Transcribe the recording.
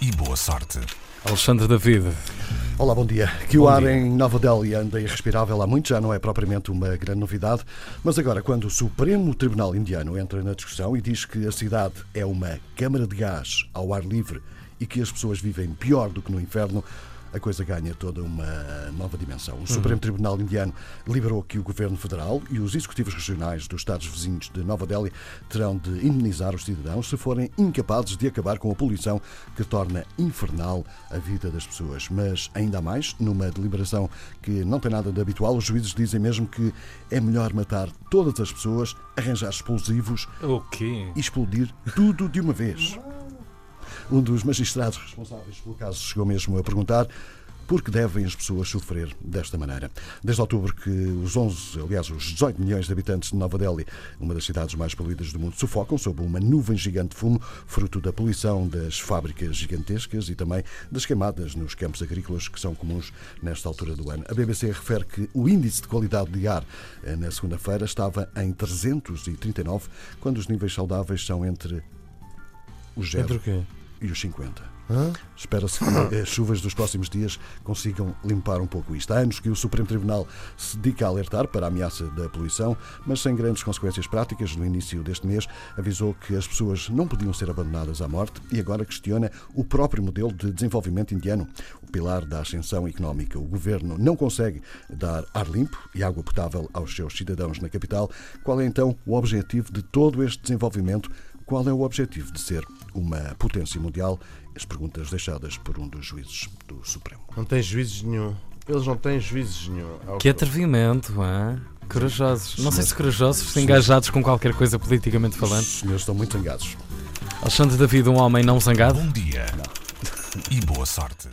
e boa sorte. Alexandre David. Olá, bom dia. Que o Bom ar dia. em Nova Delhi anda irrespirável há muito, já não é propriamente uma grande novidade, mas agora, quando o Supremo Tribunal Indiano entra na discussão e diz que a cidade é uma câmara de gás ao ar livre e que as pessoas vivem pior do que no inferno, a coisa ganha toda uma nova dimensão. O Supremo Tribunal Indiano liberou que o Governo Federal e os executivos regionais dos Estados vizinhos de Nova Delhi terão de indemnizar os cidadãos se forem incapazes de acabar com a poluição que torna infernal a vida das pessoas. Mas ainda mais, numa deliberação que não tem nada de habitual, os juízes dizem mesmo que é melhor matar todas as pessoas, arranjar explosivos O quê? e explodir tudo de uma vez. Um dos magistrados responsáveis pelo caso chegou mesmo a perguntar por que devem as pessoas sofrer desta maneira. Desde outubro que os 11, aliás, os 18 milhões de habitantes de Nova Delhi, uma das cidades mais poluídas do mundo, sufocam sob uma nuvem gigante de fumo, fruto da poluição das fábricas gigantescas e também das queimadas nos campos agrícolas que são comuns nesta altura do ano. A BBC refere que o índice de qualidade de ar eh, na segunda-feira estava em 339, quando os níveis saudáveis são entre os 0 Entre o quê? E os 50. Espera-se que as chuvas dos próximos dias consigam limpar um pouco isto. Há anos que o Supremo Tribunal se dedica a alertar para a ameaça da poluição, mas sem grandes consequências práticas. No início deste mês, avisou que as pessoas não podiam ser abandonadas à morte e agora questiona o próprio modelo de desenvolvimento indiano, o pilar da ascensão económica. O governo não consegue dar ar limpo e água potável aos seus cidadãos na capital. Qual é então o objetivo de todo este desenvolvimento? Qual é o objetivo de ser uma potência mundial? As perguntas deixadas por um dos juízes do Supremo. Não tem juízes nenhum. Eles não têm juízes nenhum. É Que atrevimento, hã? Corajosos. Não sei se corajosos, se engajados com qualquer coisa politicamente falando. Os senhores estão muito zangados. Alexandre David, um homem não zangado? Bom dia e boa sorte.